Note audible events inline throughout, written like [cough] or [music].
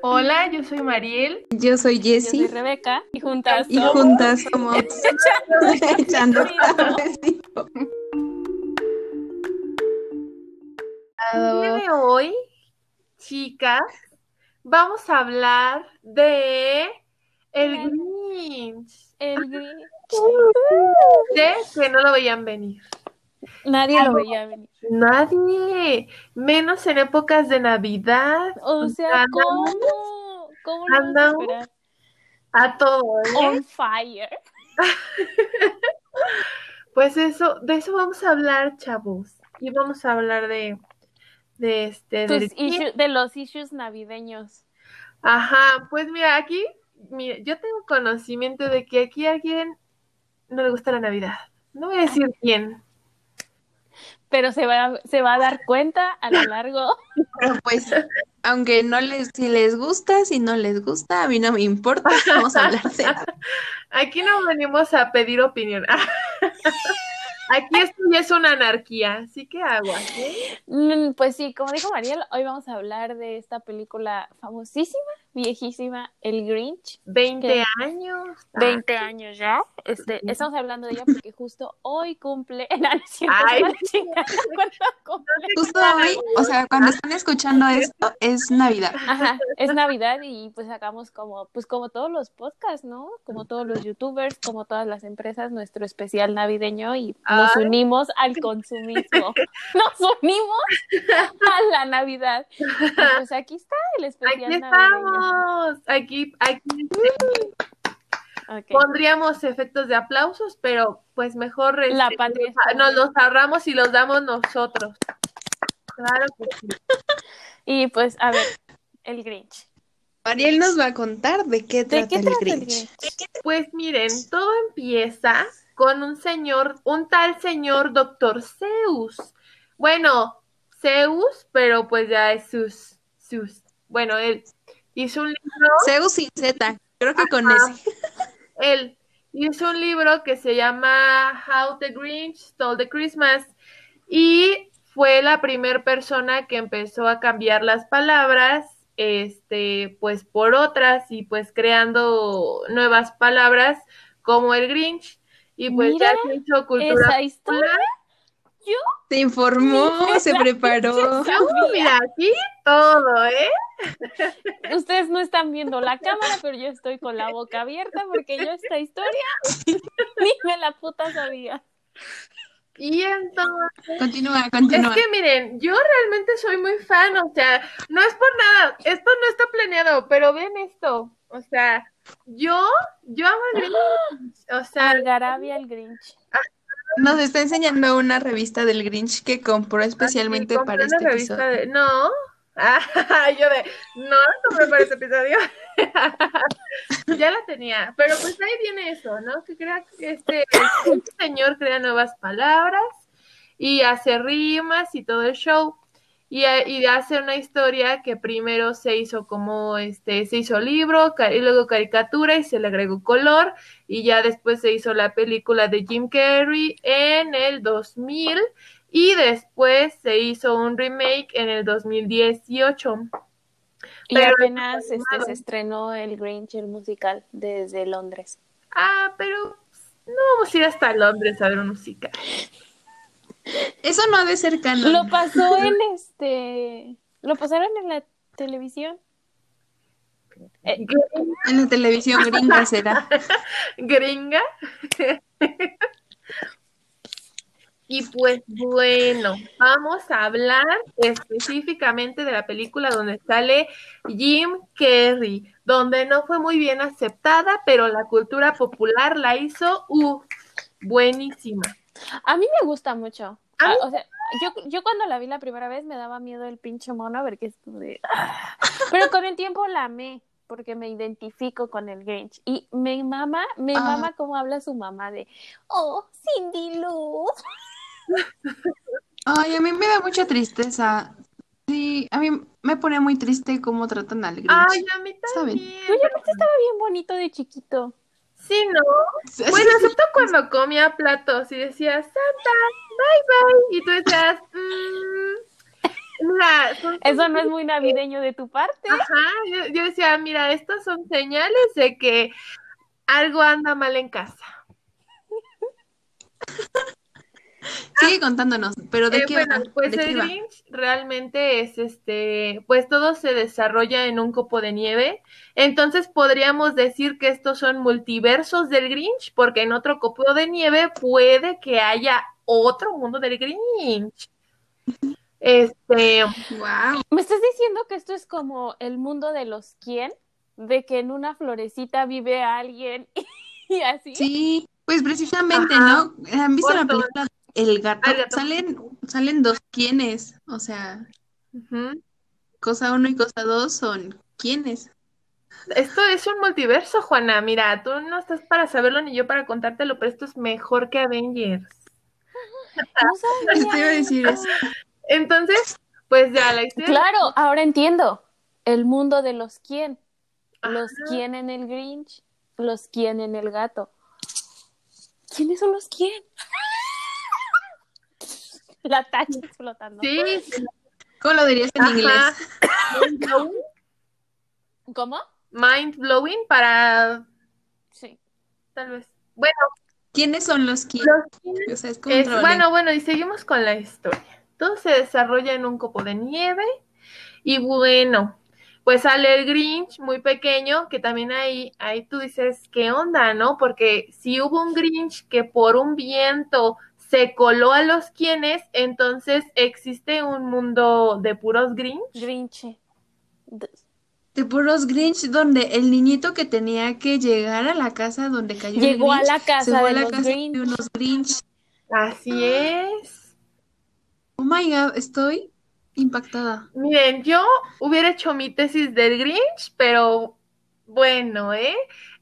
Hola, yo soy Mariel. Yo soy Yo soy Jessie. Rebeca y juntas Y somos juntas [laughs] somos Echando. El día de hoy, chicas, vamos a hablar de el Grinch. el Grinch. Sé que no lo veían venir. Nadie lo veía venir. Nadie, menos en épocas de Navidad. O sea, Andamos ¿cómo? ¿Cómo lo a todo, ¿eh? On fire. [laughs] Pues eso, de eso vamos a hablar, chavos. Y vamos a hablar de, de este, Tus de los issues navideños. Ajá, pues mira, aquí, mira, yo tengo conocimiento de que aquí a alguien no le gusta la Navidad. No voy a decir quién. Pero se va, a- se va a dar cuenta a lo largo. Pero pues, aunque no les, si les gusta, si no les gusta, a mí no me importa. Vamos a hablar de [laughs] Aquí no venimos a pedir opinión. [laughs] Aquí esto ya es una anarquía, así que aguas, ¿eh? Mm, Pues sí, como dijo Mariel, hoy vamos a hablar de esta película famosísima, viejísima, El Grinch. 20 ¿Qué? años. 20 años ya. Este, estamos hablando de ella porque justo hoy cumple. [laughs] Es cierto, Ay. Justo hoy, o sea, cuando están escuchando esto, es Navidad. Ajá, es Navidad y pues sacamos como, pues como todos los podcasts, ¿no? Como todos los youtubers, como todas las empresas, nuestro especial navideño y nos Ay. unimos al consumismo. [laughs] Nos unimos a la Navidad. Y pues aquí está el especial Aquí navideño. estamos. Aquí, aquí pondríamos efectos de aplausos, pero pues mejor este, La nos los ahorramos y los damos nosotros. Claro que sí. [laughs] Y pues, a ver, el Grinch. Mariel nos va a contar de qué ¿De trata qué el trata el Grinch. Grinch? Pues miren, todo empieza con un señor, un tal señor doctor Zeus. Bueno, Zeus, pero pues ya es sus, sus. Bueno, él hizo un libro, Zeus sin Z, creo que con ese. [laughs] él hizo un libro que se llama How the Grinch Stole the Christmas y fue la primera persona que empezó a cambiar las palabras, este, pues por otras y pues creando nuevas palabras como el Grinch. Y pues Mira, ya se hizo cultura Esa historia Se informó, se preparó. Mira, aquí todo, ¿eh? Ustedes no están viendo la cámara, pero yo estoy con la boca abierta porque yo esta historia [laughs] ni me la puta sabía. Y entonces Continúa, Es continúa. que miren, yo realmente soy muy fan, o sea, no es por nada, esto no está planeado, pero ven esto, o sea, yo, yo amo el Grinch, o sea, Algarabia el Grinch. Nos está enseñando una revista del Grinch que compró especialmente para este revista episodio. de, no, [laughs] ah, yo de, no la compré para este episodio, [laughs] ya la tenía, pero pues ahí viene eso, ¿no? Que crea que este, este señor crea nuevas palabras y hace rimas y todo el show. Y, eh, y hace una historia que primero se hizo como este, se hizo libro, y luego caricatura y se le agregó color, y ya después se hizo la película de Jim Carrey en el 2000, y después se hizo un remake en el 2018. Y Pero apenas este, se estrenó el Grinch, el musical, desde Londres. Ah, pero no vamos a ir hasta Londres a ver un musical. Eso no ha de ser canon. Lo pasó en este. Lo pasaron en la televisión. Eh, En la televisión gringa será. [laughs] gringa. [laughs] Y pues bueno, vamos a hablar específicamente de la película donde sale Jim Carrey, donde no fue muy bien aceptada, pero la cultura popular la hizo uh, buenísima. a mí me gusta mucho. Ah, o sea, yo, yo cuando la vi la primera vez me daba miedo el pinche mono, porque es como de. ah. Pero con el tiempo la amé, porque me identifico con el Grinch. Y me mama, me Ah. mama cómo habla su mamá de. Oh, Cindy Lou. Ay, a mí me da mucha tristeza. Sí, a mí me pone muy triste cómo tratan al Grinch. Ay, a mí también. Oye, aparte estaba bien bonito de chiquito. Sí, ¿no? Bueno, excepto cuando comía platos y decía, Santa, bye bye. Y tú decías, "Mm, mira, sea, son- [laughs] Eso no es muy navideño de tu parte. ajá, yo, yo decía, mira, estas son señales de que algo anda mal en casa. [laughs] Sigue contándonos, pero ¿de Eh, qué bueno, va? pues ¿De qué el va? Grinch realmente es este, pues todo se desarrolla en un copo de nieve. Entonces podríamos decir que estos son multiversos del Grinch, porque en otro copo de nieve puede que haya otro mundo del Grinch. Este, Wow. ¿Me estás diciendo que esto es como el mundo de los quién? De que en una florecita vive alguien [laughs] y así. Sí, pues precisamente, Ajá. ¿no? ¿Han visto la película El gato? Ah, el gato. Salen, salen dos quiénes, o sea, cosa uno y cosa dos son quiénes. Esto es un multiverso, Juana. Mira, tú no estás para saberlo ni yo para contártelo, pero esto es mejor que Avengers. [laughs] No sabía Yo te iba a decir eso. eso. [laughs] Entonces, pues ya la historia. Claro, ahora entiendo. El mundo de los quién. Los Ajá. quién en el Grinch, los quién en el gato. ¿Quiénes son los quién? [laughs] La tacha explotando. Sí, ¿Cómo lo dirías en Ajá. inglés? ¿Cómo? mind blowing para Sí. tal vez. Bueno, ¿Quiénes son los quiénes? los quiénes O sea, es es- bueno, bueno, y seguimos con la historia. Todo se desarrolla en un copo de nieve y bueno, pues sale el Grinch muy pequeño, que también ahí, ahí tú dices, ¿qué onda, no? Porque si hubo un Grinch que por un viento se coló a los quienes, entonces existe un mundo de puros Grinch. Grinche. D- De puros Grinch, donde el niñito que tenía que llegar a la casa donde cayó el Llegó a Grinch, la se casa fue a de la los casa Grinch. de unos Grinch. Así es. Oh my God, estoy impactada. Miren, yo hubiera hecho mi tesis del Grinch, pero bueno, ¿eh?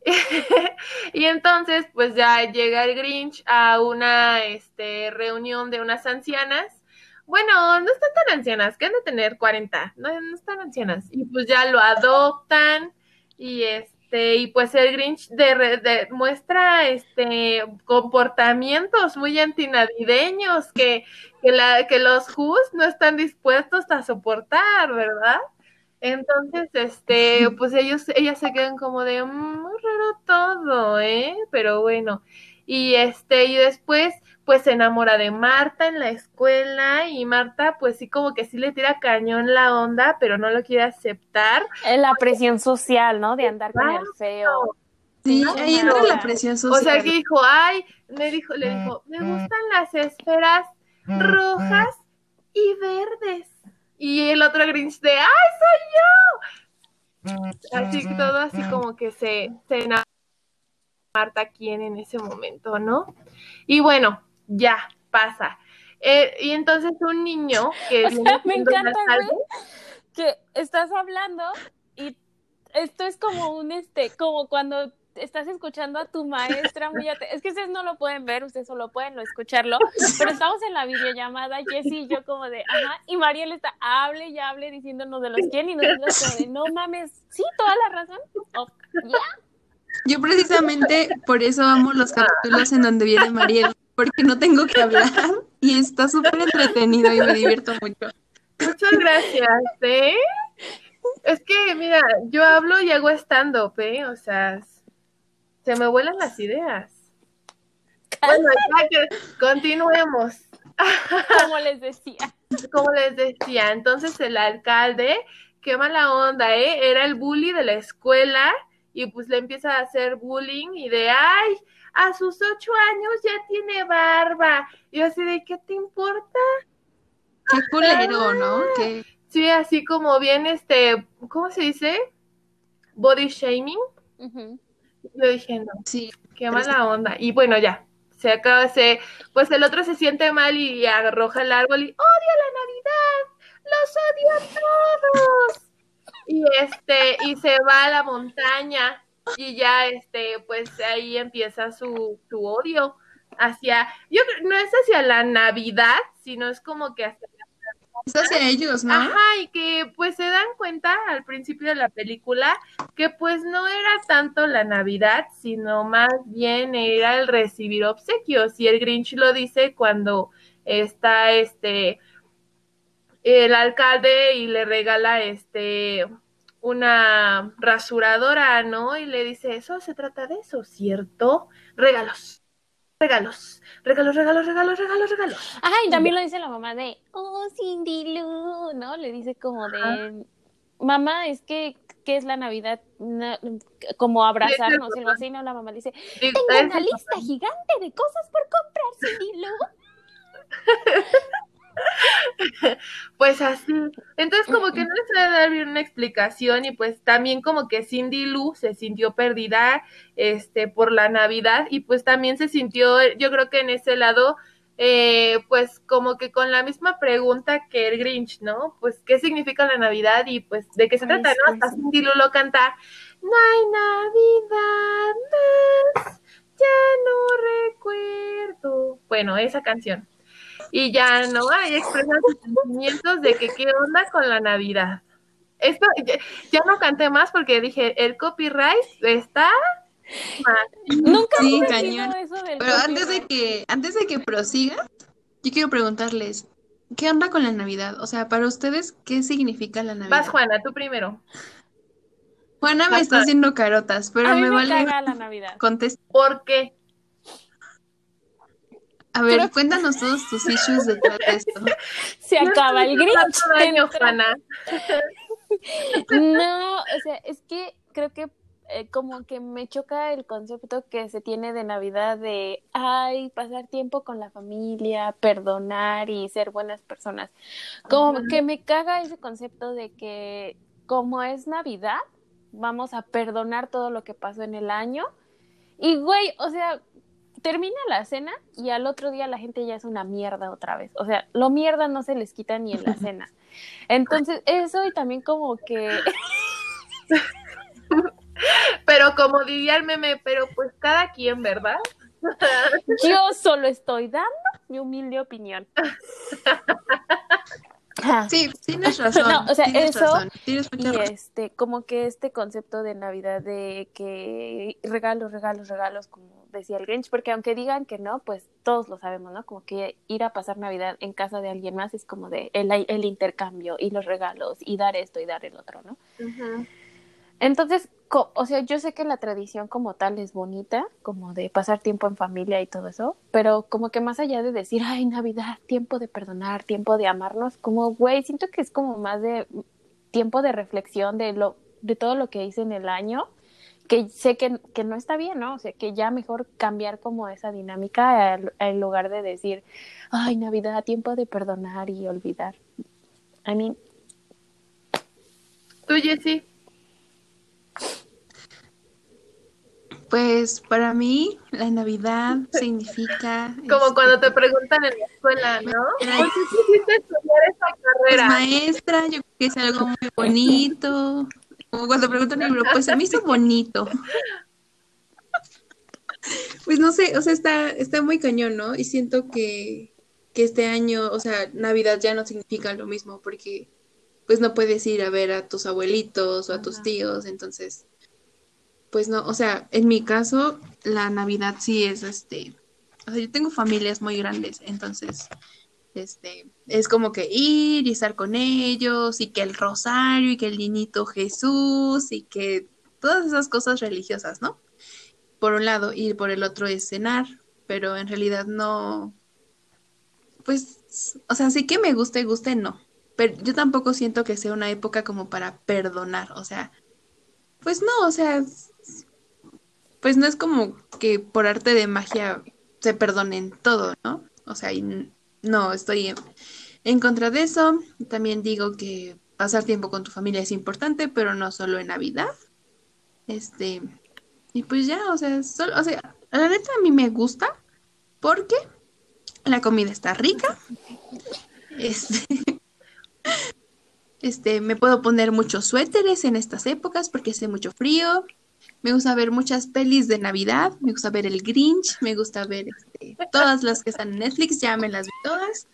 [laughs] [laughs] y entonces, pues ya llega el Grinch a una este, reunión de unas ancianas. Bueno, no están tan ancianas, que han de tener 40, no, no están ancianas. Y pues ya lo adoptan y este, y pues el Grinch de, muestra este comportamientos muy antinavideños que, que, la, que los Who's no están dispuestos a soportar, ¿verdad? Entonces, este, pues ellos, ellas se quedan como de "Mm, muy raro todo, ¿eh? Pero bueno. Y este, y después, pues se enamora de Marta en la escuela, y Marta, pues sí, como que sí le tira cañón la onda, pero no lo quiere aceptar. La presión social, ¿no? De andar con el feo. Sí, ahí entra la presión O social. sea, que dijo, ay, me dijo, le dijo, me gustan las esferas rojas y verdes. Y el otro Grinch de, ¡ay, soy yo! Así todo así como que se, se Marta quien en ese momento, ¿no? Y bueno, ya pasa. Eh, y entonces un niño que [laughs] O sea, me encanta, güey, que estás hablando y esto es como un, este, como cuando estás escuchando a tu maestra muy Es que ustedes no lo pueden ver, ustedes solo pueden escucharlo, [laughs] pero estamos en la videollamada, Jessie y yo como de, ajá, y Mariel está, hable y hable diciéndonos de los quién y nosotros como de, no mames, sí, toda la razón. Oh. Yo precisamente por eso amo los capítulos en donde viene Mariel, porque no tengo que hablar y está súper entretenido y me divierto mucho. Muchas gracias, ¿eh? Es que, mira, yo hablo y hago stand-up, ¿eh? O sea, se me vuelan las ideas. Bueno, ya que continuemos. Como les decía. Como les decía, entonces el alcalde, qué mala onda, ¿eh? Era el bully de la escuela y pues le empieza a hacer bullying y de, ay, a sus ocho años ya tiene barba. Y yo así de, ¿qué te importa? Qué culero, ¿no? Que Sí, así como bien, este, ¿cómo se dice? Body shaming. Yo dije, no, sí, qué mala onda. Y bueno, ya, se acaba, se, pues el otro se siente mal y arroja el árbol y odio la Navidad, los odio a todos. [laughs] Y este, y se va a la montaña y ya, este, pues ahí empieza su, su odio hacia, yo no es hacia la Navidad, sino es como que hacia es hacia ellos, ¿no? Ajá, y que pues se dan cuenta al principio de la película que pues no era tanto la Navidad, sino más bien era el recibir obsequios. Y el Grinch lo dice cuando está este el alcalde y le regala este una rasuradora, ¿no? Y le dice, eso se trata de eso, ¿cierto? Regalos, regalos, regalos, regalos, regalos, regalos, regalos. Ay, también lo dice la mamá de, oh, Cindy Lou, ¿no? Le dice como de, mamá, es que, ¿qué es la Navidad? Na- como abrazarnos, y algo así, ¿no? La mamá le dice, tengo una lista gigante de cosas por comprar, Cindy Lou. [laughs] [laughs] Pues así. Entonces como que no les puede dar bien una explicación y pues también como que Cindy Lou se sintió perdida este por la Navidad y pues también se sintió, yo creo que en ese lado, eh, pues como que con la misma pregunta que el Grinch, ¿no? Pues qué significa la Navidad y pues de qué se trata, ¿no? Hasta. Cindy Lou lo canta, no hay Navidad más, ya no recuerdo. Bueno, esa canción y ya no hay expresan sus sentimientos de que qué onda con la Navidad. Esto ya, ya no canté más porque dije el copyright está mal. Nunca Sí, he cañón. eso del Pero antes de que, antes de que prosigas, yo quiero preguntarles, ¿qué onda con la Navidad? O sea, para ustedes, ¿qué significa la Navidad? Vas Juana, tú primero. Juana me está haciendo carotas, pero a mí me, me, vale caga la Navidad. contestar. ¿Por qué? A ver, Creo- cuéntanos todos tus issues detrás de esto. [laughs] Se acaba el Grinch. Daño, Juana. No, o sea, es que creo que eh, como que me choca el concepto que se tiene de Navidad de, ay, pasar tiempo con la familia, perdonar y ser buenas personas. Como que me caga ese concepto de que como es Navidad, vamos a perdonar todo lo que pasó en el año. Y güey, o sea, termina la cena y al otro día la gente ya es una mierda otra vez. O sea, lo mierda no se les quita ni en la cena. [laughs] Entonces, eso y también como que Pero como diría el meme, pero pues cada quien, ¿verdad? [laughs] yo solo estoy dando mi humilde opinión. [laughs] Sí, [laughs] tienes razón. No, o sea, tienes eso razón, tienes mucha Y razón. este, como que este concepto de Navidad de que regalos, regalos, regalos, como decía el Grinch, porque aunque digan que no, pues todos lo sabemos, ¿no? Como que ir a pasar Navidad en casa de alguien más es como de el, el intercambio y los regalos y dar esto y dar el otro, ¿no? Ujú. Entonces, o sea, yo sé que la tradición como tal es bonita, como de pasar tiempo en familia y todo eso, pero como que más allá de decir, ay, Navidad, tiempo de perdonar, tiempo de amarnos, como, güey, siento que es como más de tiempo de reflexión de lo, de todo lo que hice en el año, que sé que, que no está bien, ¿no? O sea, que ya mejor cambiar como esa dinámica en lugar de decir, ay, Navidad, tiempo de perdonar y olvidar. I mean, Tú, Jessy. Pues para mí la Navidad [laughs] significa Como este, cuando te preguntan en la escuela, ¿no? ¿Por qué quisiste estudiar esta pues, carrera? maestra, yo creo que es algo muy bonito. Como cuando preguntan en el libro, pues se me hizo bonito. [laughs] Pues no sé, o sea, está, está muy cañón, ¿no? Y siento que, que este año, o sea, Navidad ya no significa lo mismo porque pues no puedes ir a ver a tus abuelitos o a tus tíos, entonces, pues no, o sea, en mi caso, la Navidad sí es este, o sea, yo tengo familias muy grandes, entonces, este, es como que ir y estar con ellos y que el rosario y que el niñito Jesús y que todas esas cosas religiosas, ¿no? Por un lado y por el otro es cenar, pero en realidad no, pues, o sea, sí que me guste, guste, no. Pero yo tampoco siento que sea una época como para perdonar, o sea, pues no, o sea, pues no es como que por arte de magia se perdonen todo, ¿no? O sea, no, estoy en, en contra de eso. También digo que pasar tiempo con tu familia es importante, pero no solo en Navidad. Este, y pues ya, o sea, solo, o sea, la neta a mí me gusta porque la comida está rica. [laughs] Este, [laughs] este, me puedo poner muchos suéteres en estas épocas porque hace mucho frío. Me gusta ver muchas pelis de Navidad, me gusta ver el Grinch, me gusta ver este, todas las que están en Netflix, ya me las vi todas.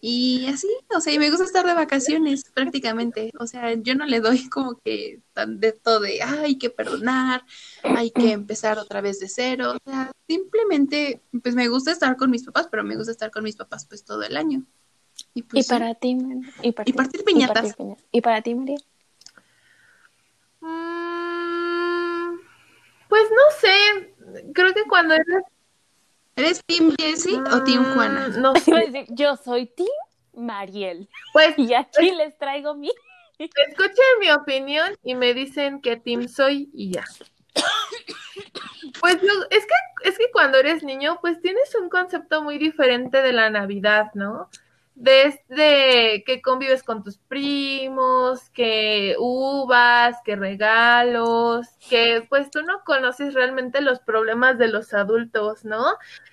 Y así, o sea, y me gusta estar de vacaciones prácticamente. O sea, yo no le doy como que tan de todo de, "Ay, hay que perdonar, hay que empezar otra vez de cero. O sea, simplemente, pues me gusta estar con mis papás, pero me gusta estar con mis papás pues todo el año. Y, Y pues, sí. para ti, y, para Y ti- partir y piñatas. partir piña- Y para ti, María. Mm, pues no sé, creo que cuando eres... ¿Eres Team Jessie o Team Mm, Juana? No [laughs] Iba a sé, decir, yo soy Tim Mariel. pues [laughs] Y aquí les traigo mi. escuchen mi opinión y me dicen qué team soy y ya. Pues yo, es que, es que cuando eres niño, pues tienes un concepto muy diferente de la Navidad, ¿no? Desde que convives con tus primos, que uvas, que regalos, que pues tú no conoces realmente los problemas de los adultos, ¿no?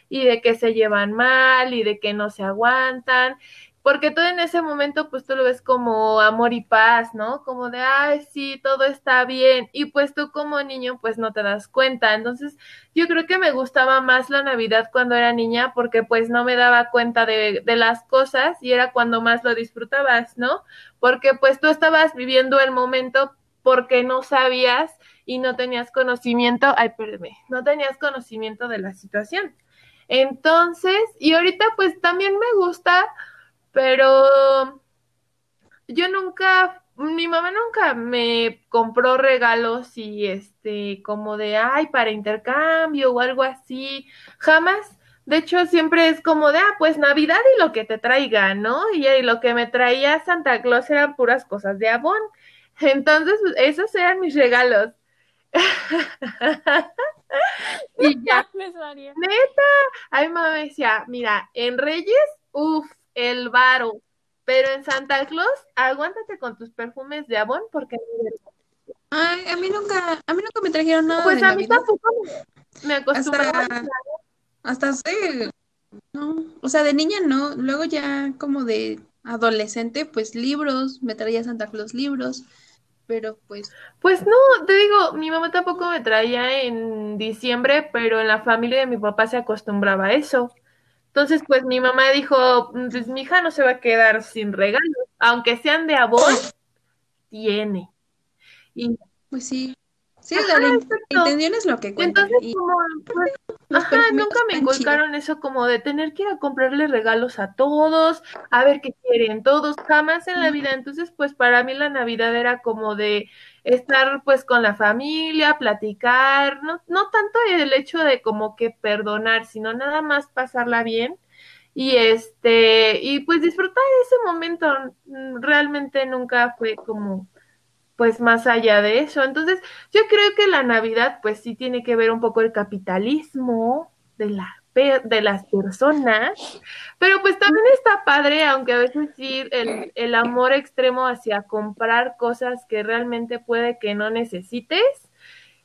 Y de que se llevan mal y de que no se aguantan. Porque todo en ese momento, pues tú lo ves como amor y paz, ¿no? Como de, ay, sí, todo está bien. Y pues tú como niño, pues no te das cuenta. Entonces, yo creo que me gustaba más la Navidad cuando era niña porque pues no me daba cuenta de, de las cosas y era cuando más lo disfrutabas, ¿no? Porque pues tú estabas viviendo el momento porque no sabías y no tenías conocimiento, ay, perdón, no tenías conocimiento de la situación. Entonces, y ahorita pues también me gusta pero yo nunca, mi mamá nunca me compró regalos y este, como de, ay, para intercambio o algo así, jamás. De hecho, siempre es como de, ah, pues Navidad y lo que te traiga, ¿no? Y, y lo que me traía Santa Claus eran puras cosas de Avon. Entonces, esos eran mis regalos. [laughs] y ya. [laughs] María. Ay, mamá me decía, mira, en Reyes, uff, el varo, pero en Santa Claus, aguántate con tus perfumes de Avon porque Ay, a mí nunca, a mí nunca me trajeron nada pues de a mí Navidad. tampoco me, acostumbraba. Hasta, hasta hace, no, o sea, de niña no, luego ya como de adolescente, pues libros, me traía Santa Claus libros, pero pues, Pues no, te digo, mi mamá tampoco me traía en diciembre, pero en la familia de mi papá se acostumbraba a eso. Entonces, pues mi mamá dijo, pues mi hija no se va a quedar sin regalos, aunque sean de Avon, tiene. Y pues sí, sí, Ajá, la, intención es lo que cuenta. entonces, y como, pues, Ajá, perfumes nunca me inculcaron eso como de tener que ir a comprarle regalos a todos, a ver qué quieren todos, jamás en la vida. Entonces, pues para mí la Navidad era como de estar pues con la familia, platicar, no, no tanto el hecho de como que perdonar, sino nada más pasarla bien y este, y pues disfrutar ese momento. Mm, Realmente nunca fue como pues más allá de eso. Entonces, yo creo que la Navidad, pues sí tiene que ver un poco el capitalismo de la de las personas, pero pues también está padre, aunque a veces el, el amor extremo hacia comprar cosas que realmente puede que no necesites,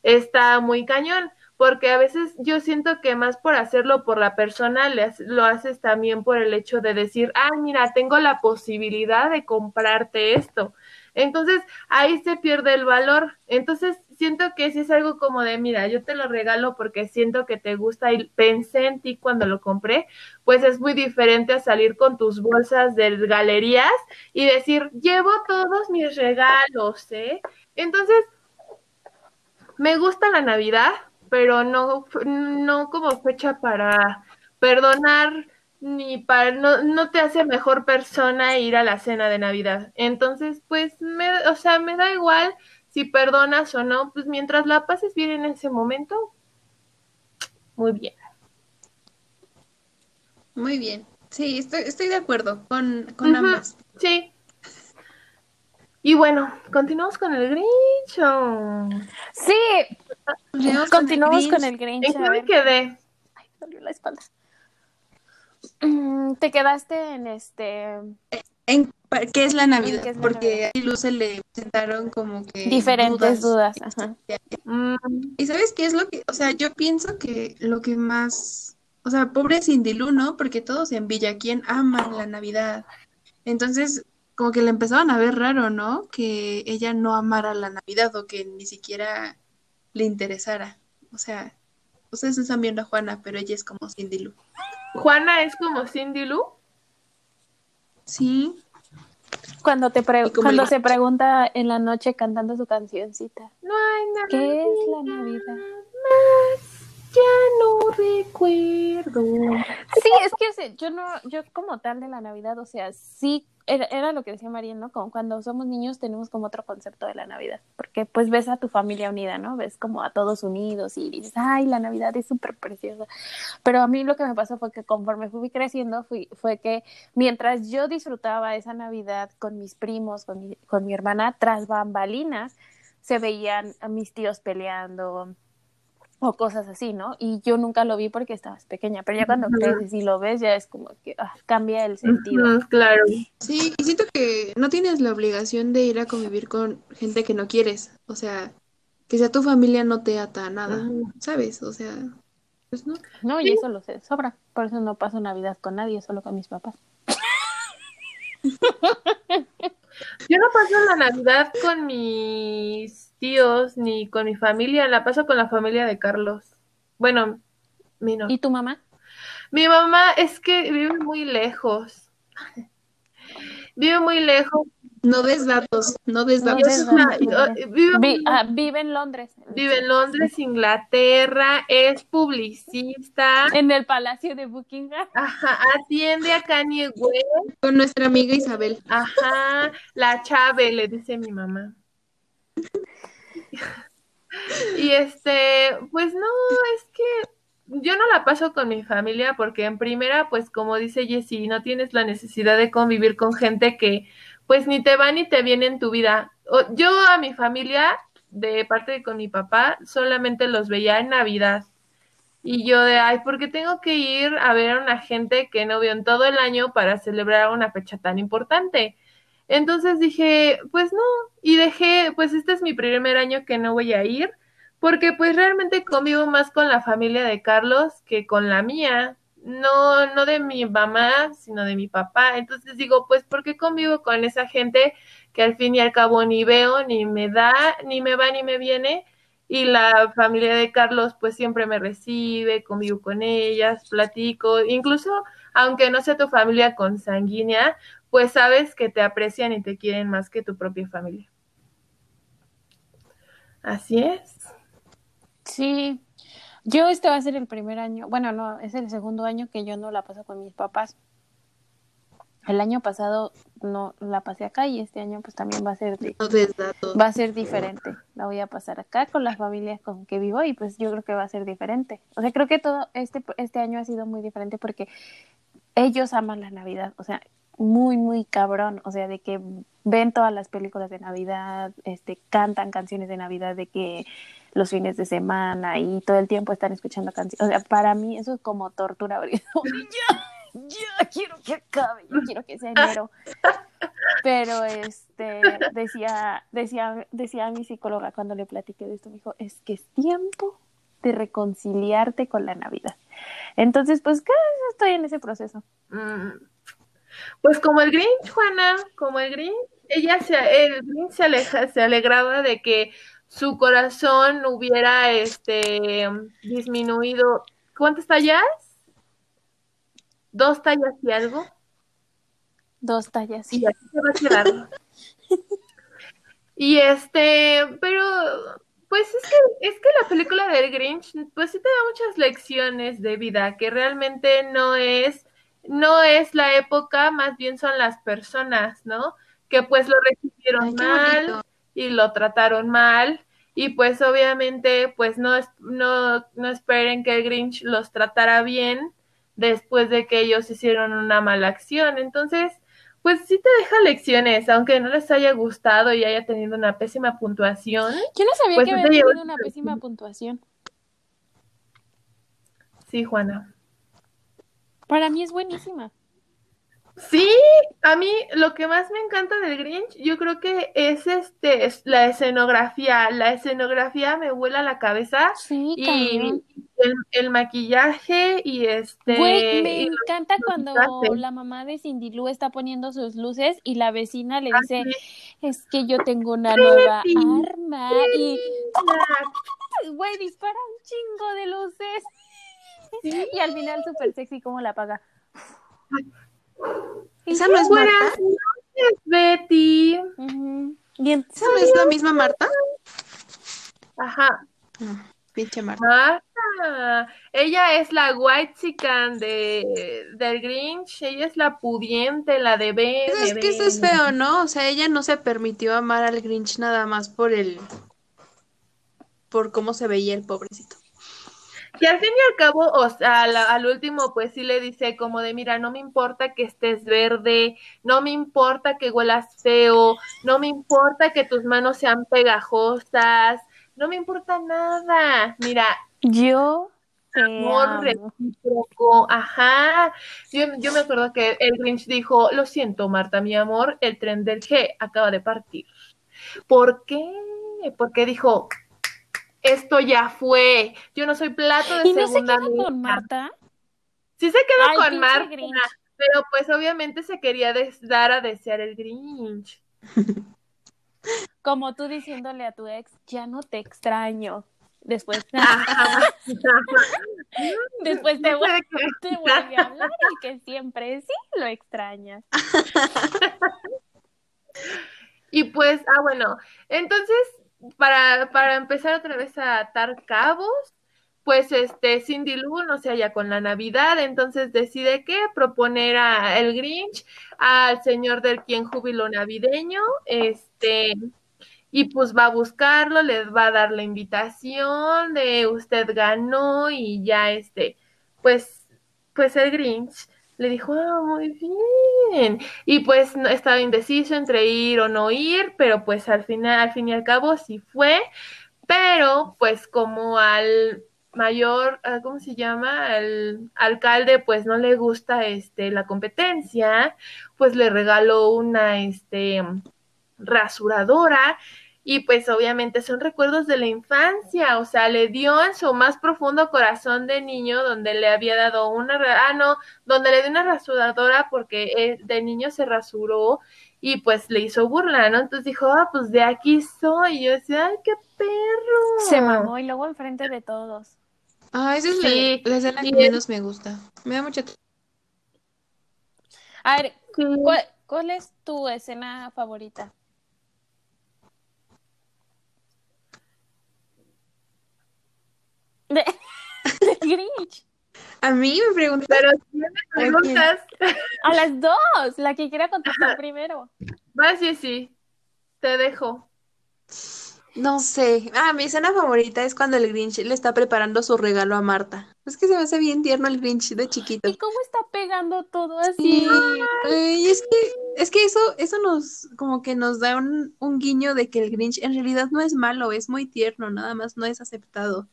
está muy cañón, porque a veces yo siento que más por hacerlo por la persona, lo haces también por el hecho de decir, ah, mira, tengo la posibilidad de comprarte esto. Entonces, ahí se pierde el valor. Entonces, siento que si es algo como de, mira, yo te lo regalo porque siento que te gusta y pensé en ti cuando lo compré, pues es muy diferente a salir con tus bolsas de galerías y decir, llevo todos mis regalos, ¿eh? Entonces, me gusta la Navidad, pero no, no como fecha para perdonar ni para no, no te hace mejor persona ir a la cena de Navidad. Entonces, pues, me, o sea, me da igual si perdonas o no, pues mientras la pases bien en ese momento, muy bien. Muy bien. Sí, estoy, estoy de acuerdo con, con Ujú. ambas. Sí. Y bueno, continuamos con el Grinch. o- Sí, Continuamos con el Grinch. ¿En qué me quedé? Ay, me dolió la espalda. Mm, Te quedaste en este ¿En qué es la Navidad? qué es la Porque a Lu se le presentaron como que diferentes dudas. ajá. Mm, ¿Y sabes qué es lo que, o sea, yo pienso que lo que más, o sea, pobre Cindy Lou, ¿no? Porque todos en Villaquién aman la Navidad. Entonces, como que le empezaban a ver raro, ¿no? Que ella no amara la Navidad o que ni siquiera le interesara. O sea, ustedes están viendo a Juana, pero ella es como Cindy Lou. Juana es como Cindy Lou. Sí, Cuando te pre- cuando se pregunta en la noche cantando su cancioncita. No hay nada. ¿Qué es la Navidad? más ya no recuerdo. Sí, es que yo no, yo como tal de la Navidad, o sea, sí, era, era lo que decía María, ¿no? Como cuando somos niños tenemos como otro concepto de la Navidad, porque pues ves a tu familia unida, ¿no? Ves como a todos unidos y dices, ay, la Navidad es súper preciosa. Pero a mí lo que me pasó fue que conforme fui creciendo, fui, fue que mientras yo disfrutaba esa Navidad con mis primos, con mi, con mi hermana, tras bambalinas, se veían a mis tíos peleando, o cosas así, ¿no? Y yo nunca lo vi porque estabas pequeña, pero ya cuando Ujú. creces y lo ves, ya es como que ah, cambia el sentido. Claro. Sí, y siento que no tienes la obligación de ir a convivir con gente que no quieres. O sea, que sea tu familia no te ata a nada. ¿sabes? O sea, pues no. No, y eso lo sé, sobra. Por eso no paso Navidad con nadie, solo con mis papás. [laughs] Yo no paso la Navidad con mis tíos ni con mi familia, la paso con la familia de Carlos. Bueno, mi no. ¿Y tu mamá? Mi mamá es que vive muy lejos. Vive muy lejos. No des datos, no des No datos. des Vive, Vi- ah, vive en Londres. vive en Londres, Inglaterra, es publicista, En el Palacio de Buckingham. ajá, atiende a Kanye West, Con nuestra amiga Isabel. ajá, la Chave, le dice mi mamá. [laughs] Y este, pues no, es que yo no la paso con mi familia porque en primera, pues como dice Jessie, no tienes la necesidad de convivir con gente que pues ni te va ni te viene en tu vida. Yo a mi familia, de parte de con mi papá, solamente los veía en Navidad. Y yo de, ay, ¿por qué tengo que ir a ver a una gente que no veo en todo el año para celebrar una fecha tan importante? Entonces dije, pues no, y dejé, pues este es mi primer año que no voy a ir, porque pues realmente convivo más con la familia de Carlos que con la mía, no, no de mi mamá, sino de mi papá. Entonces digo, pues ¿por qué convivo con esa gente que al fin y al cabo ni veo, ni me da, ni me va, ni me viene? Y la familia de Carlos pues siempre me recibe, convivo con ellas, platico, incluso aunque no sea tu familia consanguínea, pues sabes que te aprecian y te quieren más que tu propia familia. Así es. Sí, yo este va a ser el primer año, bueno, no, es el segundo año que yo no la paso con mis papás. El año pasado no la pasé acá y este año pues también va a ser de- No va a ser diferente. La voy a pasar acá con las familias con que vivo y pues yo creo que va a ser diferente. O sea, creo que todo este este año ha sido muy diferente porque ellos aman la Navidad, o sea, muy muy cabrón, o sea, de que ven todas las películas de Navidad, este cantan canciones de Navidad de que los fines de semana y todo el tiempo están escuchando canciones. O sea, para mí eso es como tortura, ya, ya quiero que acabe, yo quiero que sea enero. Pero este decía, decía, decía mi psicóloga cuando le platiqué de esto, me dijo, es que es tiempo de reconciliarte con la Navidad. Entonces, pues cada estoy en ese proceso. Mm. Pues como el Grinch, Juana, como el Grinch, ella se, el Grinch se, aleja, se alegraba de que su corazón hubiera este disminuido. ¿Cuántas tallas? ¿Dos tallas y algo? Dos tallas. Y así se va a quedar. Y este, pero pues es que es que la película del Grinch pues sí te da muchas lecciones de vida que realmente no es no es la época, más bien son las personas, ¿no? Que pues lo recibieron Ay, mal y lo trataron mal y pues obviamente pues no es- no no esperen que el Grinch los tratara bien después de que ellos hicieron una mala acción. Entonces, pues sí te deja lecciones, aunque no les haya gustado y haya tenido una pésima puntuación. Yo no sabía Pues que había tenido una pésima puntuación. Sí, Juana. Para mí es buenísima. Sí, a mí lo que más me encanta del Grinch, yo creo que es este, es la escenografía. La escenografía me vuela la cabeza Sí, y el, el maquillaje y este Güey, me encanta cuando la mamá de Cindy Lou está poniendo sus luces y la vecina le dice, Así es que yo tengo una nueva Sí. arma y, [laughs] güey, dispara un chingo de luces. Sí. [laughs] Y al final súper sexy cómo la apaga. ¿Esa no es Buenas Marta? noches, Betty. Y ¿Esa no es la misma Marta? Ajá. Ah, pinche Marta. Marta, ella es la white chican de del Grinch, ella es la pudiente, la de B. Pues es que eso es feo, ¿no? O sea, ella no se permitió amar al Grinch nada más por el por cómo se veía el pobrecito. Y al fin y al cabo, o sea, al, al, último, pues sí le dice como de, mira, no me importa que estés verde, no me importa que huelas feo, no me importa que tus manos sean pegajosas, no me importa nada. Mira, yo amor recíproco, ajá. Yo, yo me acuerdo que el Grinch dijo, lo siento, Marta, mi amor, el tren del G acaba de partir. ¿Por qué? Porque dijo, esto ya fue. Yo no soy plato de ¿Y no segunda se queda con Marta? Sí se quedó con Marta, Grinch. pero pues obviamente se quería dar a desear el Grinch. [laughs] Como tú diciéndole a tu ex, ya no te extraño. Después, [laughs] [laughs] después te, te vuelve a hablar y que siempre sí lo extrañas. Y pues, ah, bueno, entonces, para, para empezar otra vez a atar cabos, pues este Cindy Lou no se halla con la Navidad, entonces decide que proponer a el Grinch al señor del quien júbilo navideño, este, y pues va a buscarlo, les va a dar la invitación de usted ganó y ya este, pues, pues el Grinch le dijo, ah, muy bien. Y pues no, estaba indeciso entre ir o no ir, pero pues al final, al fin y al cabo sí fue, pero pues como al mayor, ah, ¿cómo se llama? Al alcalde pues no le gusta este la competencia, pues le regaló una este rasuradora y pues obviamente son recuerdos de la infancia, o sea, le dio en su más profundo corazón de niño donde le había dado una, ah no, donde le dio una rasuradora porque eh, de niño se rasuró y pues le hizo burla, ¿no? Entonces dijo, ah, pues de aquí soy, y yo decía, ay, qué perro. Se mamó y luego enfrente de todos. Ah, esa es Sí, la, la escena y que es- menos me gusta. Me da mucha... A ver, Sí. ¿cuál, cuál es tu escena favorita? De, [laughs] de Grinch. A mí me preguntan... Pero si me preguntas, A las dos, la que quiera contestar primero. va, sí, sí, te dejo. No sé. Ah, mi escena favorita es cuando el Grinch le está preparando su regalo a Marta. Es que se me hace bien tierno el Grinch de chiquito. ¿Y cómo está pegando todo así? Sí, ay, es que, es que eso, eso nos, como que nos da un, un guiño de que el Grinch en realidad no es malo, es muy tierno, nada más no es aceptado.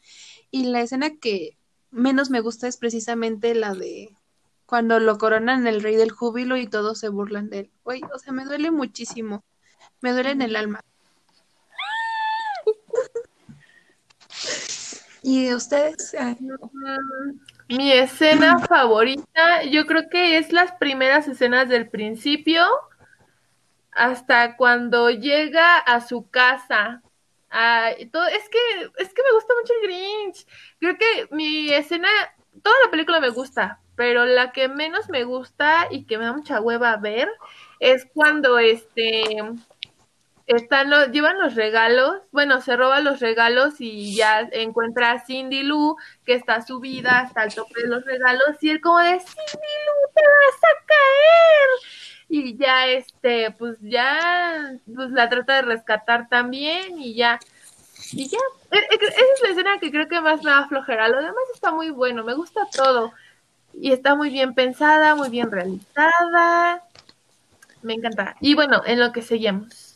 Y la escena que menos me gusta es precisamente la de cuando lo coronan el rey del júbilo y todos se burlan de él. O sea, me duele muchísimo, me duele en el alma. ¿Y ustedes? Mi escena favorita, yo creo que es las primeras escenas del principio hasta cuando llega a su casa. Todo, es que, es que me gusta mucho el Grinch. Creo que mi escena, toda la película me gusta, pero la que menos me gusta y que me da mucha hueva ver es cuando este están los, llevan los regalos, bueno, se roban los regalos y ya encuentra a Cindy Lou, que está subida hasta el tope de los regalos, y él como de Cindy Lou, te vas a caer. Y ya este, pues ya, pues la trata de rescatar también, y ya, y ya, E- e- esa es la escena que creo que más me da flojera. Lo demás está muy bueno, me gusta todo. Y está muy bien pensada, muy bien realizada. Me encanta. Y bueno, en lo que seguimos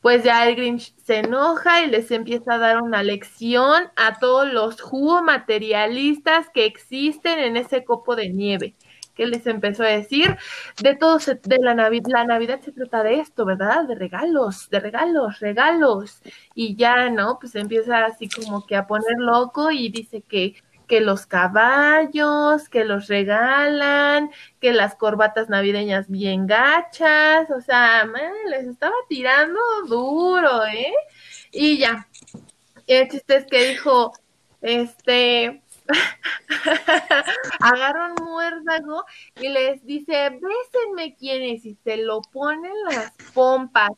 pues ya el Grinch se enoja y les empieza a dar una lección a todos los jugo materialistas que existen en ese copo de nieve. Que les empezó a decir, de todo se- de la Navidad, la Navidad se trata de esto, ¿verdad? De regalos, de regalos, regalos. Y ya, ¿no? Pues empieza así como que a poner loco y dice que que los caballos, que los regalan, que las corbatas navideñas bien gachas, o sea, les estaba tirando duro, ¿eh? Y ya, el chiste es que dijo, este, [laughs] agarra un muérdago y les dice, bésenme quienes, y se lo ponen las pompas,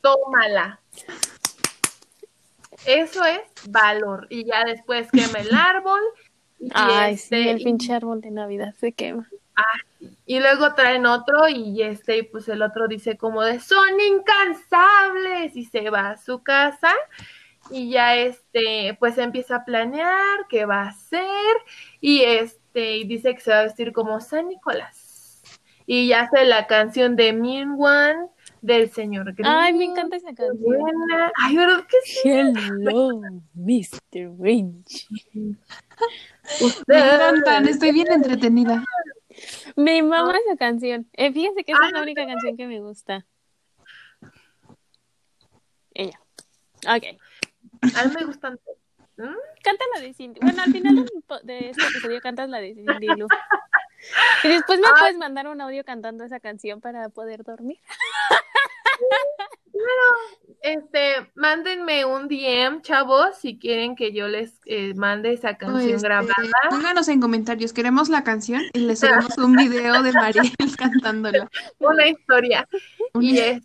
tómala. Eso es valor. Y ya después quema el [laughs] árbol. Y Ay, este, sí, el pinche árbol de Navidad se quema. y luego traen otro y este, y pues el otro dice como de son incansables y se va a su casa y ya este, pues empieza a planear qué va a hacer y este, y dice que se va a vestir como San Nicolás y ya hace la canción de Mean One del señor Green. Ay, me encanta esa canción. Buena. Ay, ¿verdad que sí? Hello, Mr. Grinch. [laughs] Me encantan, estoy bien entretenida. Me mama esa canción. Eh, fíjense que esa es la única canción que me gusta. Ella. Ok. A mí me gustan todos. ¿Mm? Canta la de Cindy. Bueno, al final de este episodio cantas la de Cindy Lou. Y después me puedes mandar un audio cantando esa canción para poder dormir. Este, mándenme un DM, chavos, si quieren que yo les eh, mande esa canción Este, grabada. pónganos en comentarios, queremos la canción y le subimos un video de Mariel [laughs] cantándola. una historia. Un- Y este,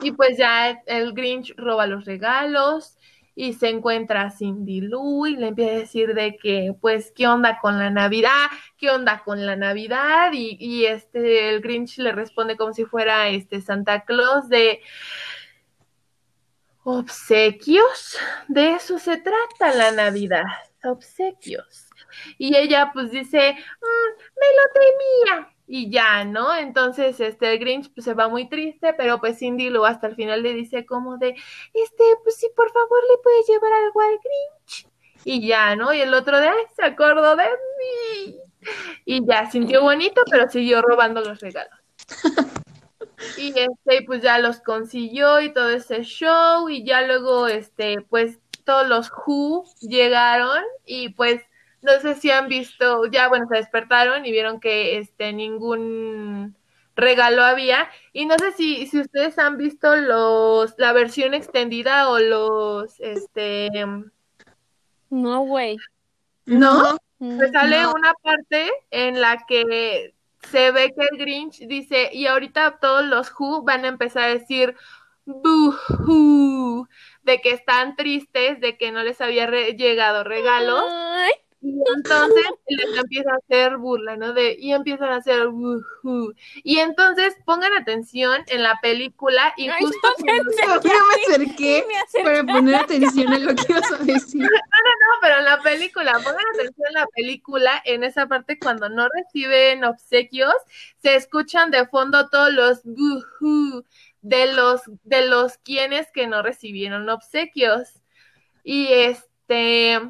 y pues ya el Grinch roba los regalos y se encuentra a Cindy Lou y le empieza a decir de que, pues, ¿qué onda con la Navidad? ¿Qué onda con la Navidad? Y, y este, el Grinch le responde como si fuera este Santa Claus de obsequios. De eso se trata la Navidad, obsequios. Y ella pues dice, "Mm, me lo temía. Y ya, ¿no? Entonces, este, el Grinch pues se va muy triste, pero pues Cindy luego hasta el final le dice como de, este, pues sí, por favor, le puedes llevar algo al Grinch. Y ya, ¿no? Y el otro de, ay, se acordó de mí. Y ya, sintió bonito, pero siguió robando los regalos. [laughs] Y este, pues ya los consiguió y todo ese show. Y ya luego, este, pues todos los Who llegaron y pues no sé si han visto, ya bueno, se despertaron y vieron que este ningún regalo había. Y no sé si, si ustedes han visto los, la versión extendida o los, este, No, güey. No, me sale No. una parte en la que se ve que el Grinch dice, y ahorita todos los Who van a empezar a decir boo de que están tristes, de que no les había re- llegado regalos. Ay, Y entonces [laughs] les empieza a hacer burla, ¿no? De, y empiezan a hacer "Wujú". Y entonces pongan atención en la película y Ay, justo no me [laughs] cuando- yo me [laughs] acerqué me acerqué. para poner atención a lo que ibas a decir. No, pero en la película, pongan atención en la película, en esa parte cuando no reciben obsequios, se escuchan de fondo todos los "Bujú" de los de los quienes que no recibieron obsequios. Y este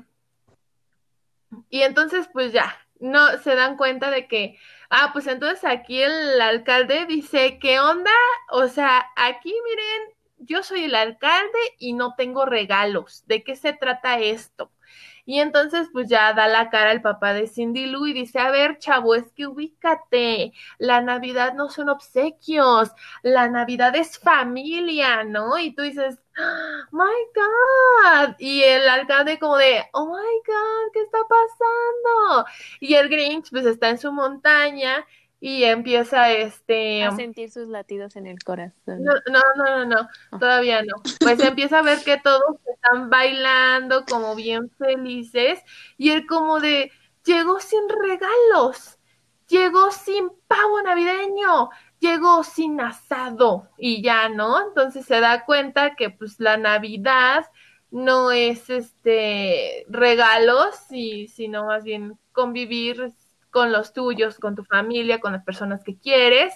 y entonces pues ya, no se dan cuenta de que ah, pues entonces aquí el alcalde dice, "¿Qué onda? O sea, aquí miren, yo soy el alcalde y no tengo regalos. ¿De qué se trata esto?" Y entonces, pues ya da la cara el papá de Cindy Lou y dice, a ver, chavo, es que ubícate, la Navidad no son obsequios, la Navidad es familia, ¿no? Y tú dices, "Ah, my God, y el alcalde como de, oh my God, ¿qué está pasando? Y el Grinch, pues está en su montaña y empieza este... A sentir sus latidos en el corazón. No, no, no, no, no, todavía no. Pues empieza a ver que todos están bailando como bien felices y él como de, llegó sin regalos, llegó sin pavo navideño, llegó sin asado y ya, ¿no? Entonces se da cuenta que pues la Navidad no es este regalos, y, sino más bien convivir con los tuyos, con tu familia, con las personas que quieres.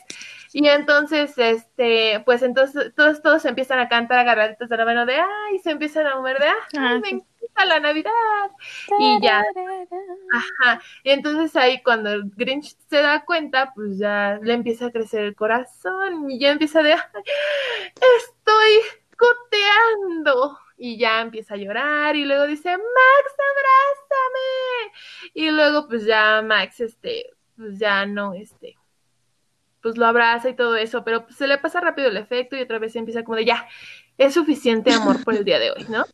Y entonces, este, pues entonces todos, todos empiezan a cantar agarraditos de la mano de, ay, se empiezan a mover de, Ah, me encanta la Navidad. Y ya, ajá. Entonces ahí cuando Grinch se da cuenta, pues ya le empieza a crecer el corazón y ya empieza de, "Ay, estoy coteando. Y ya empieza a llorar y luego dice, Max, abrázame. Y luego pues ya Max, este, pues ya no, este, pues lo abraza y todo eso, pero pues se le pasa rápido el efecto y otra vez empieza como de, ya, es suficiente amor por el día de hoy, ¿no?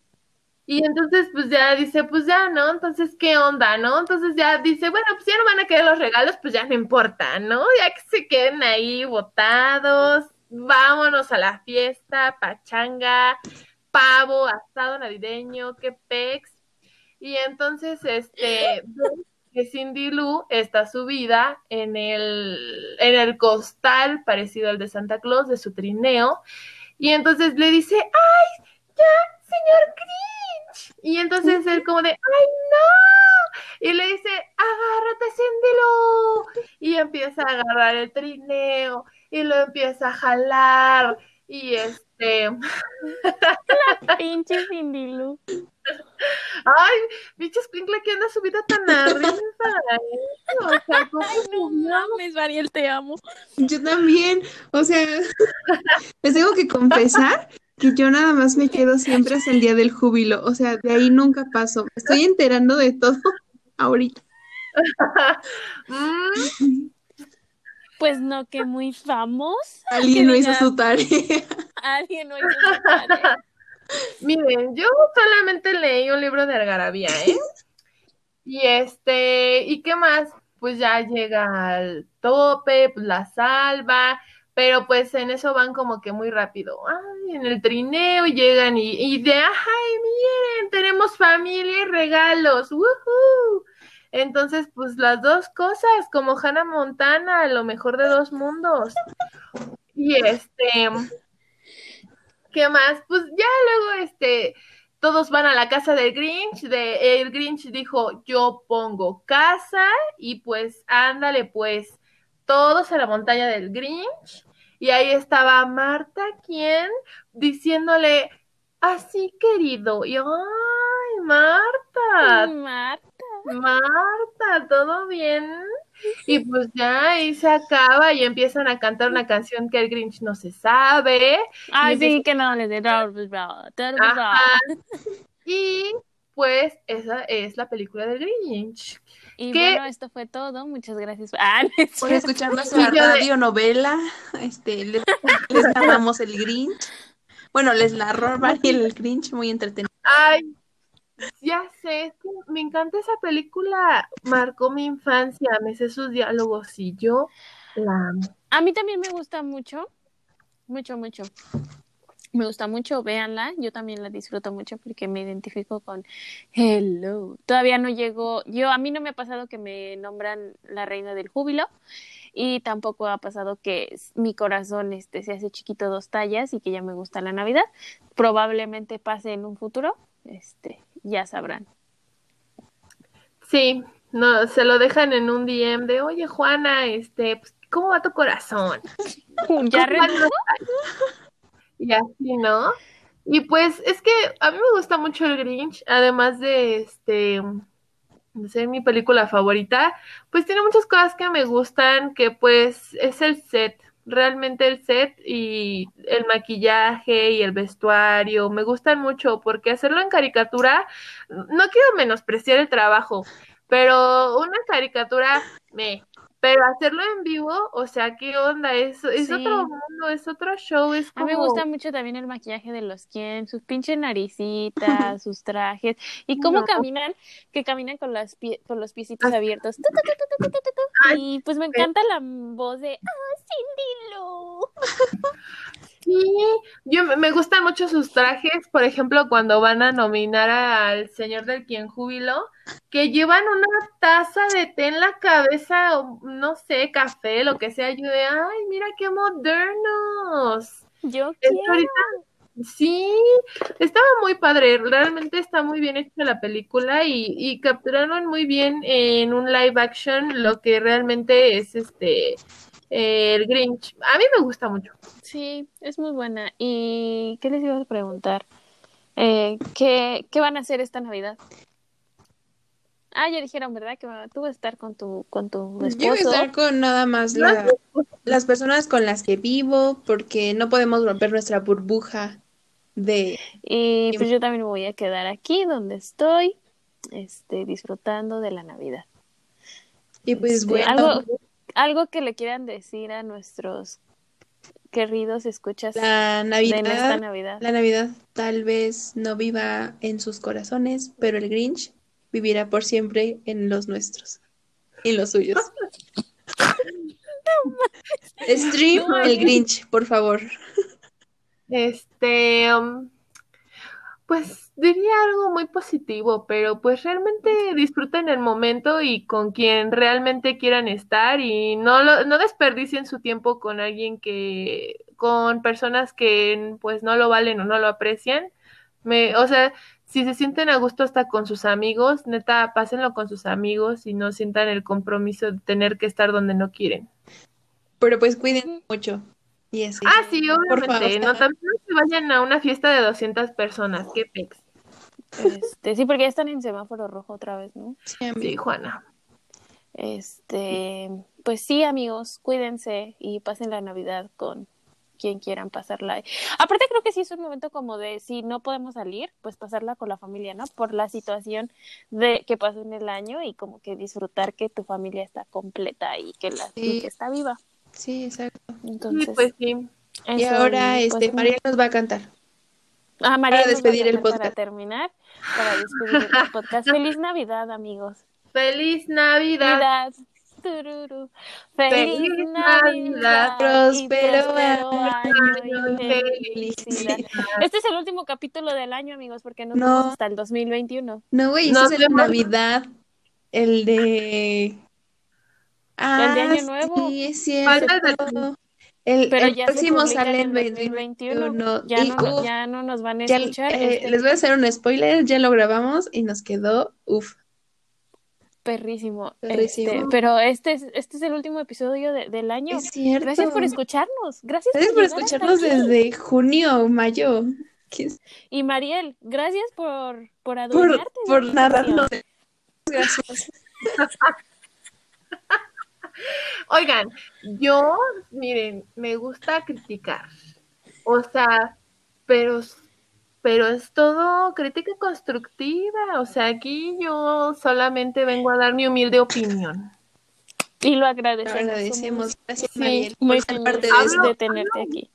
Y entonces, pues ya dice, pues ya, ¿no? Entonces, ¿qué onda, no? Entonces ya dice, bueno, pues ya no van a quedar los regalos, pues ya no importa, ¿no? Ya que se queden ahí botados, vámonos a la fiesta, pachanga, pavo, asado navideño, qué pex. Y entonces, este, que Cindy Lou está subida en el, en el costal parecido al de Santa Claus de su trineo. Y entonces le dice, ¡ay, ya, señor Grinch! Y entonces él como de, ¡ay, no! Y le dice, agárrate, Cindy Lou. Y empieza a agarrar el trineo y lo empieza a jalar. Y este, Pinche Cindy Lou. ay, bicho escuincla que anda subida tan arriba. O sea, ¿cómo Ay, no mames, Mariel, te amo. Yo también, o sea, [laughs] les tengo que confesar que yo nada más me quedo siempre hasta el día del júbilo, o sea, de ahí nunca paso. Me estoy enterando de todo [laughs] ahorita. Mm, Pues no, que muy famoso. [laughs] Alguien no hizo su tarea. Alguien no hizo su tarea. [laughs] Miren, yo solamente leí un libro de Algarabía, ¿eh? Y este, ¿y qué más? Pues ya llega al tope, pues la salva, pero pues en eso van como que muy rápido. Ay, en el trineo llegan y, de, ay, miren, tenemos familia y regalos, ¡woohoo! Entonces, pues las dos cosas, como Hannah Montana, lo mejor de dos mundos. Y este, ¿qué más? Pues ya luego, este, todos van a la casa del Grinch, de, el Grinch dijo, yo pongo casa, y pues, ándale, pues, todos a la montaña del Grinch, y ahí estaba Marta, quien, diciéndole, así querido, y ay, Marta, Marta. Marta, ¿todo bien? Y pues ya ahí se acaba y empiezan a cantar una canción que el Grinch no se sabe. Ay, sí, que no le de. [laughs] Y pues esa es la película del Grinch. Y ¿Qué? bueno, esto fue todo. Muchas gracias. [laughs] Ah, no es Por escuchar nuestra [laughs] Y radionovela, este, les, les narramos el Grinch. Bueno, les narró Mariel el Grinch, muy entretenido. Ay, ya sé, es que me encanta esa película. Marcó mi infancia, me sé sus diálogos y yo la amo. A mí también me gusta mucho, mucho, mucho. Me gusta mucho, véanla. Yo también la disfruto mucho porque me identifico con Hello. Todavía no llego, yo a mí no me ha pasado que me nombran la reina del júbilo y tampoco ha pasado que mi corazón este se hace chiquito dos tallas y que ya me gusta la Navidad. Probablemente pase en un futuro, este, ya sabrán. Sí, no, se lo dejan en un DM de, oye Juana, este, pues, ¿cómo va tu corazón? [laughs] Ya Y así, ¿no? Y pues es que a mí me gusta mucho el Grinch, además de este ser mi película favorita, pues tiene muchas cosas que me gustan, que pues es el set, realmente el set y el maquillaje y el vestuario, me gustan mucho porque hacerlo en caricatura, no quiero menospreciar el trabajo, pero una caricatura me, pero hacerlo en vivo, o sea, ¿qué onda? Es, es Sí. otro mundo, es otro show, es A mí me como... gusta mucho también el maquillaje de los quien, sus pinches naricitas, [laughs] sus trajes y cómo No. caminan, que caminan con las pie- con los piecitos abiertos. [laughs] Tu, tu, tu. Ay, Y pues me encanta la voz de ¡Ah, Cindy Lou! [laughs] Sí, yo me- gustan mucho sus trajes, por ejemplo, cuando van a nominar al señor del quien júbilo, que llevan una taza de té en la cabeza, o no sé, café, lo que sea, yo de, ay, mira qué modernos. Yo quiero. ahorita, sí, estaba muy padre, realmente está muy bien hecha la película y, y capturaron muy bien en un live action lo que realmente es este eh, el Grinch. A mí me gusta mucho. Sí, es muy buena. ¿Y qué les iba a preguntar? Eh, ¿qué, ¿Qué van a hacer esta Navidad? Ah, ya dijeron, ¿verdad? Que tú vas a estar con tu, con tu Yo voy a esposo. estar con nada más la- las personas con las que vivo, porque no podemos romper nuestra burbuja de... Y pues yo también me voy a quedar aquí donde estoy, este, disfrutando de la Navidad. Y pues Este, bueno, algo, algo que le quieran decir a nuestros queridos escuchas la de esta Navidad, Navidad. la Navidad tal vez no viva en sus corazones, pero el Grinch vivirá por siempre en los nuestros y los suyos. [laughs] Stream el Grinch, por favor. Este, um, pues diría algo muy positivo, pero pues realmente disfruten el momento y con quien realmente quieran estar y no, lo, no desperdicien su tiempo con alguien que, con personas que pues no lo valen o no lo aprecian. Me, o sea, si se sienten a gusto hasta con sus amigos, neta, pásenlo con sus amigos y no sientan el compromiso de tener que estar donde no quieren. Pero pues cuiden mucho. Y así. Ah, sí, Por obviamente. favor. No, también vayan a una fiesta de 200 personas. Qué pex. Este, sí, porque ya están en semáforo rojo otra vez, ¿no? Sí, amigo. Sí, Juana. Este, pues sí, amigos, cuídense y pasen la Navidad con quien quieran pasarla. Aparte creo que sí es un momento como de si no podemos salir, pues pasarla con la familia, ¿no? Por la situación de que pasó en el año y como que disfrutar que tu familia está completa y que la y Sí. que está viva. Sí, exacto. Entonces, Sí, pues sí. Y eso, ahora, y, pues, este, María nos va a cantar. Ah, María para nos va a despedir el cantar Para podcast. terminar, para despedir el [laughs] podcast. Feliz Navidad, amigos. Feliz Navidad. Feliz Feliz Navidad. Navidad. Próspero año felicidad. Este es el último capítulo del año, amigos, porque nos No. hasta el 2021. No, güey, ese es el de. Navidad. El de. Ah, El de Año Nuevo. Sí, es Falta el cierto. El, Pero el ya se próximo sale en en el 2021. 2021. Ya, Y, no, uf, ya no nos van a ya, escuchar. eh, este, les voy a hacer un spoiler, ya lo grabamos y nos quedó, uff. perrísimo. Perrísimo. Este, pero este es, este es el último episodio de- del año. Es cierto. Gracias por escucharnos. Gracias, Gracias por escucharnos desde junio, mayo. ¿Qué es? Y Mariel, gracias por, por Por, por. Gracias. [laughs] Oigan, yo, miren, me gusta criticar. O sea, pero, pero es todo crítica constructiva. O sea, aquí yo solamente vengo a dar mi humilde opinión. Y lo agradecemos. agradecemos. Gracias, Sí, Mariel, muy por ser parte de de tenerte aquí.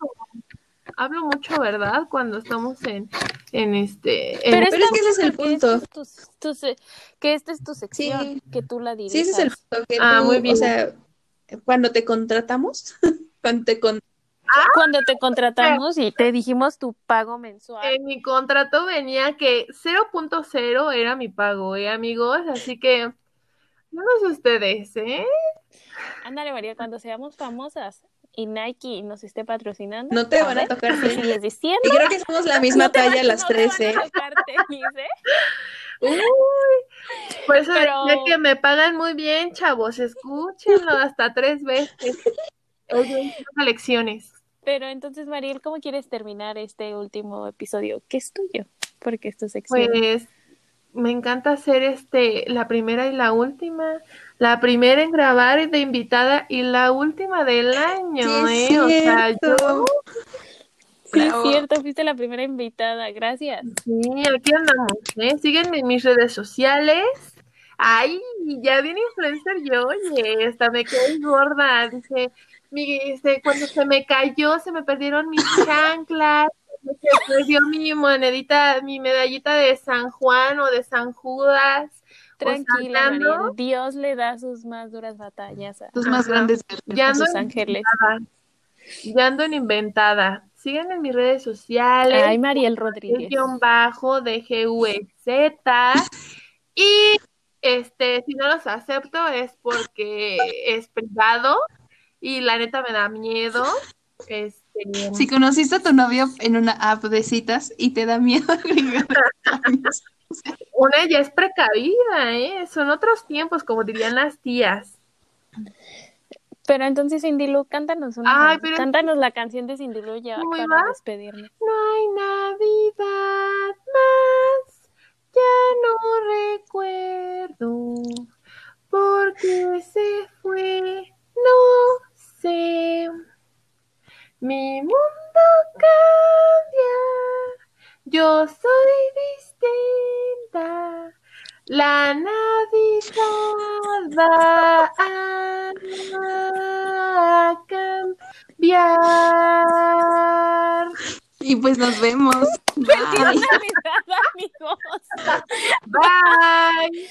Hablo mucho, ¿verdad? Cuando estamos en, en este... en- Pero, Pero es que ese es el punto. este es tu- que esta es tu sección, Sí. que tú la dirijas. Sí, ese es el punto. Que Ah, tú, muy bien. O sea, cuando te contratamos, [laughs] cuando te Cuando te contratamos y te dijimos tu pago mensual. En mi contrato venía que 0.0 era mi pago, ¿eh, amigos? Así que, no sé ustedes, ¿eh? Ándale, María, cuando seamos famosas y Nike nos esté patrocinando. no te van a tocar. ¿qué sigues diciendo? Y creo que somos la misma No te van- talla las no te tres, van ¿eh? a tocar tenis, ¿eh? Uy, por eso Pero- decía que me pagan muy bien, chavos, escúchenlo hasta tres veces. Oye, lecciones. Pero entonces, Mariel, ¿cómo quieres terminar este último episodio? Que es tuyo, porque es tu sección. Pues me encanta hacer este la primera y la última. La primera en grabar de invitada y la última del año, Sí, ¿eh? O sea, yo sí, es cierto, fuiste la primera invitada, gracias. Sí, aquí andamos, ¿eh? Síguenme en mis redes sociales. Ay, ya viene influencer yo, oye, hasta me quedé gorda. Dice, mi, cuando se me cayó, se me perdieron mis chanclas, se perdió mi monedita, mi medallita de San Juan o de San Judas. Tranquila. Dios le da sus más duras batallas a, Tus más Ajá. grandes. Ya a sus ángeles. Ya ando en inventada. Síganme en mis redes sociales. Ay, Mariel Rodríguez. guion bajo de GVZ y este si no los acepto es porque es privado y la neta me da miedo este Si conociste a tu novio en una app de citas y te da miedo [laughs] agregar años. [laughs] una ya es precavida eh son otros tiempos como dirían las tías Pero entonces, Cindy Lou, cántanos una. Ay, pero- Cántanos la canción de Cindy Lou ya ¿Cómo para iba? despedirnos. no hay navidad más ya no recuerdo porque se fue no sé mi mundo cambia yo soy distinta la Navidad va a cambiar. Y pues nos vemos. ¡Feliz Bye. Navidad, amigos! Bye.